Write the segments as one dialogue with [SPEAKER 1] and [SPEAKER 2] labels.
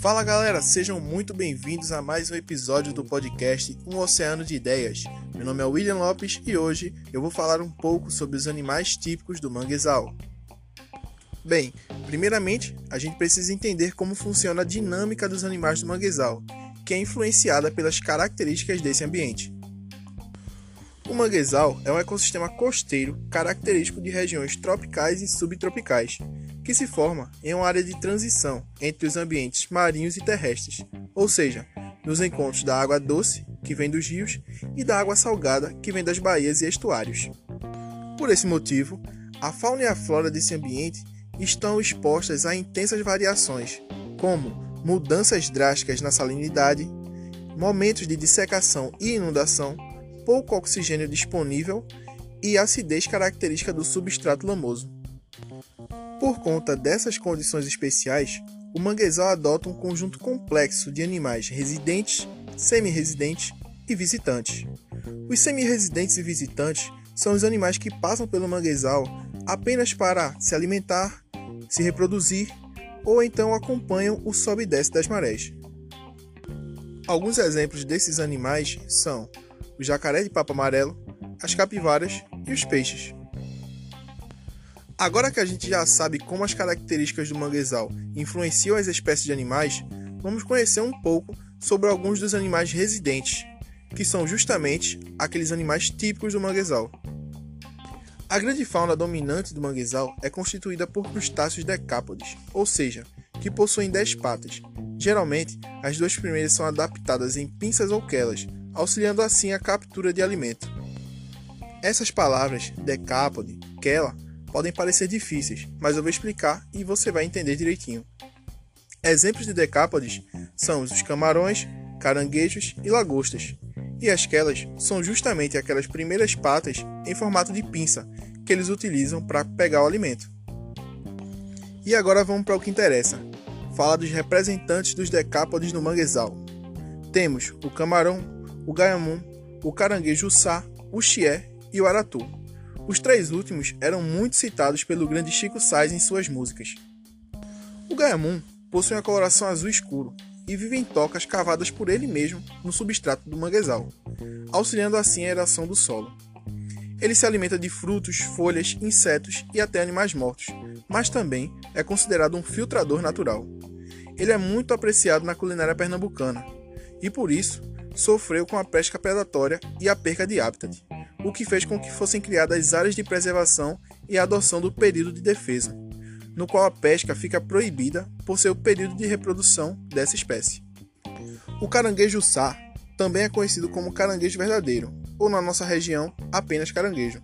[SPEAKER 1] Fala galera, sejam muito bem-vindos a mais um episódio do podcast Um Oceano de Ideias. Meu nome é William Lopes e hoje eu vou falar um pouco sobre os animais típicos do manguezal. Bem, primeiramente a gente precisa entender como funciona a dinâmica dos animais do manguezal, que é influenciada pelas características desse ambiente. O manguezal é um ecossistema costeiro característico de regiões tropicais e subtropicais, que se forma em uma área de transição entre os ambientes marinhos e terrestres, ou seja, nos encontros da água doce, que vem dos rios, e da água salgada, que vem das baías e estuários. Por esse motivo, a fauna e a flora desse ambiente estão expostas a intensas variações, como mudanças drásticas na salinidade, momentos de dissecação e inundação, pouco oxigênio disponível e acidez característica do substrato lamoso. Por conta dessas condições especiais, o manguezal adota um conjunto complexo de animais residentes, semi-residentes e visitantes. Os semi-residentes e visitantes são os animais que passam pelo manguezal apenas para se alimentar, se reproduzir ou então acompanham o sobe e desce das marés. Alguns exemplos desses animais são o jacaré de papo amarelo, as capivaras e os peixes. Agora que a gente já sabe como as características do manguezal influenciam as espécies de animais, vamos conhecer um pouco sobre alguns dos animais residentes, que são justamente aqueles animais típicos do manguezal. A grande fauna dominante do manguezal é constituída por crustáceos decápodes, ou seja, que possuem 10 patas. Geralmente, as duas primeiras são adaptadas em pinças ou quelas, auxiliando assim a captura de alimento. Essas palavras, decápode, quela, podem parecer difíceis, mas eu vou explicar e você vai entender direitinho. Exemplos de decápodes são os camarões, caranguejos e lagostas. E as quelas são justamente aquelas primeiras patas em formato de pinça que eles utilizam para pegar o alimento. E agora vamos para o que interessa. Fala dos representantes dos decápodes no manguezal. Temos o camarão, o gaiamum, o caranguejo sá, o chié e o aratu. Os três últimos eram muito citados pelo grande Chico Sainz em suas músicas. O gaiamum possui uma coloração azul escuro e vive em tocas cavadas por ele mesmo no substrato do manguezal, auxiliando assim a eração do solo. Ele se alimenta de frutos, folhas, insetos e até animais mortos, mas também é considerado um filtrador natural. Ele é muito apreciado na culinária pernambucana e por isso sofreu com a pesca predatória e a perca de hábitat, o que fez com que fossem criadas áreas de preservação e a adoção do período de defesa, no qual a pesca fica proibida por ser o período de reprodução dessa espécie. O caranguejo sá também é conhecido como caranguejo verdadeiro, ou na nossa região, apenas caranguejo.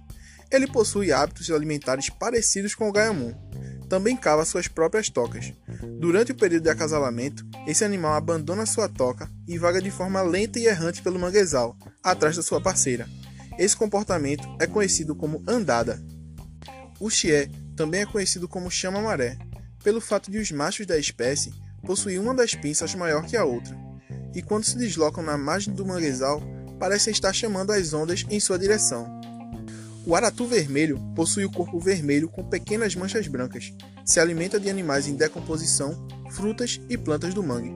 [SPEAKER 1] Ele possui hábitos alimentares parecidos com o gaiamum, também cava suas próprias tocas. Durante o período de acasalamento, esse animal abandona sua toca e vaga de forma lenta e errante pelo manguezal, atrás da sua parceira. Esse comportamento é conhecido como andada. O chié também é conhecido como chama-maré, pelo fato de os machos da espécie possuir uma das pinças maior que a outra, e quando se deslocam na margem do manguezal, parecem estar chamando as ondas em sua direção. O aratu vermelho possui o corpo vermelho com pequenas manchas brancas. Se alimenta de animais em decomposição, frutas e plantas do mangue.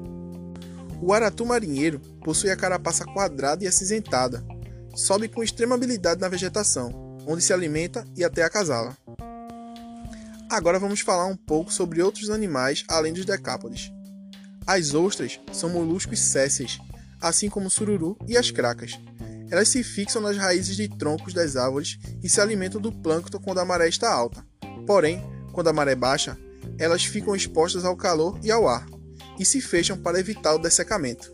[SPEAKER 1] O aratu marinheiro possui a carapaça quadrada e acinzentada. Sobe com extrema habilidade na vegetação, onde se alimenta e até acasala. Agora vamos falar um pouco sobre outros animais além dos decápodes. As ostras são moluscos sésseis, assim como o sururu e as cracas. Elas se fixam nas raízes de troncos das árvores e se alimentam do plâncton quando a maré está alta. Porém, quando a maré baixa, elas ficam expostas ao calor e ao ar e se fecham para evitar o dessecamento.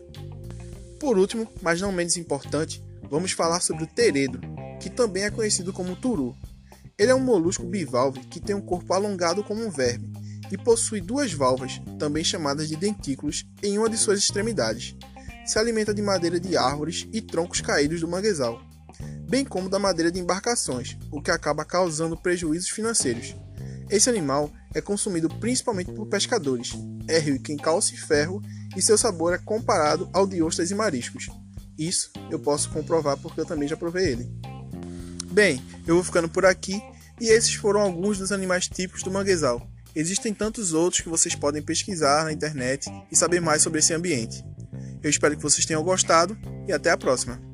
[SPEAKER 1] Por último, mas não menos importante, vamos falar sobre o teredo, que também é conhecido como turu. Ele é um molusco bivalve que tem um corpo alongado como um verme e possui duas valvas, também chamadas de dentículos, em uma de suas extremidades se alimenta de madeira de árvores e troncos caídos do manguezal, bem como da madeira de embarcações, o que acaba causando prejuízos financeiros. Esse animal é consumido principalmente por pescadores, é rico em cálcio e ferro e seu sabor é comparado ao de ostras e mariscos. Isso eu posso comprovar porque eu também já provei ele. Bem, eu vou ficando por aqui e esses foram alguns dos animais típicos do manguezal. Existem tantos outros que vocês podem pesquisar na internet e saber mais sobre esse ambiente. Eu espero que vocês tenham gostado e até a próxima!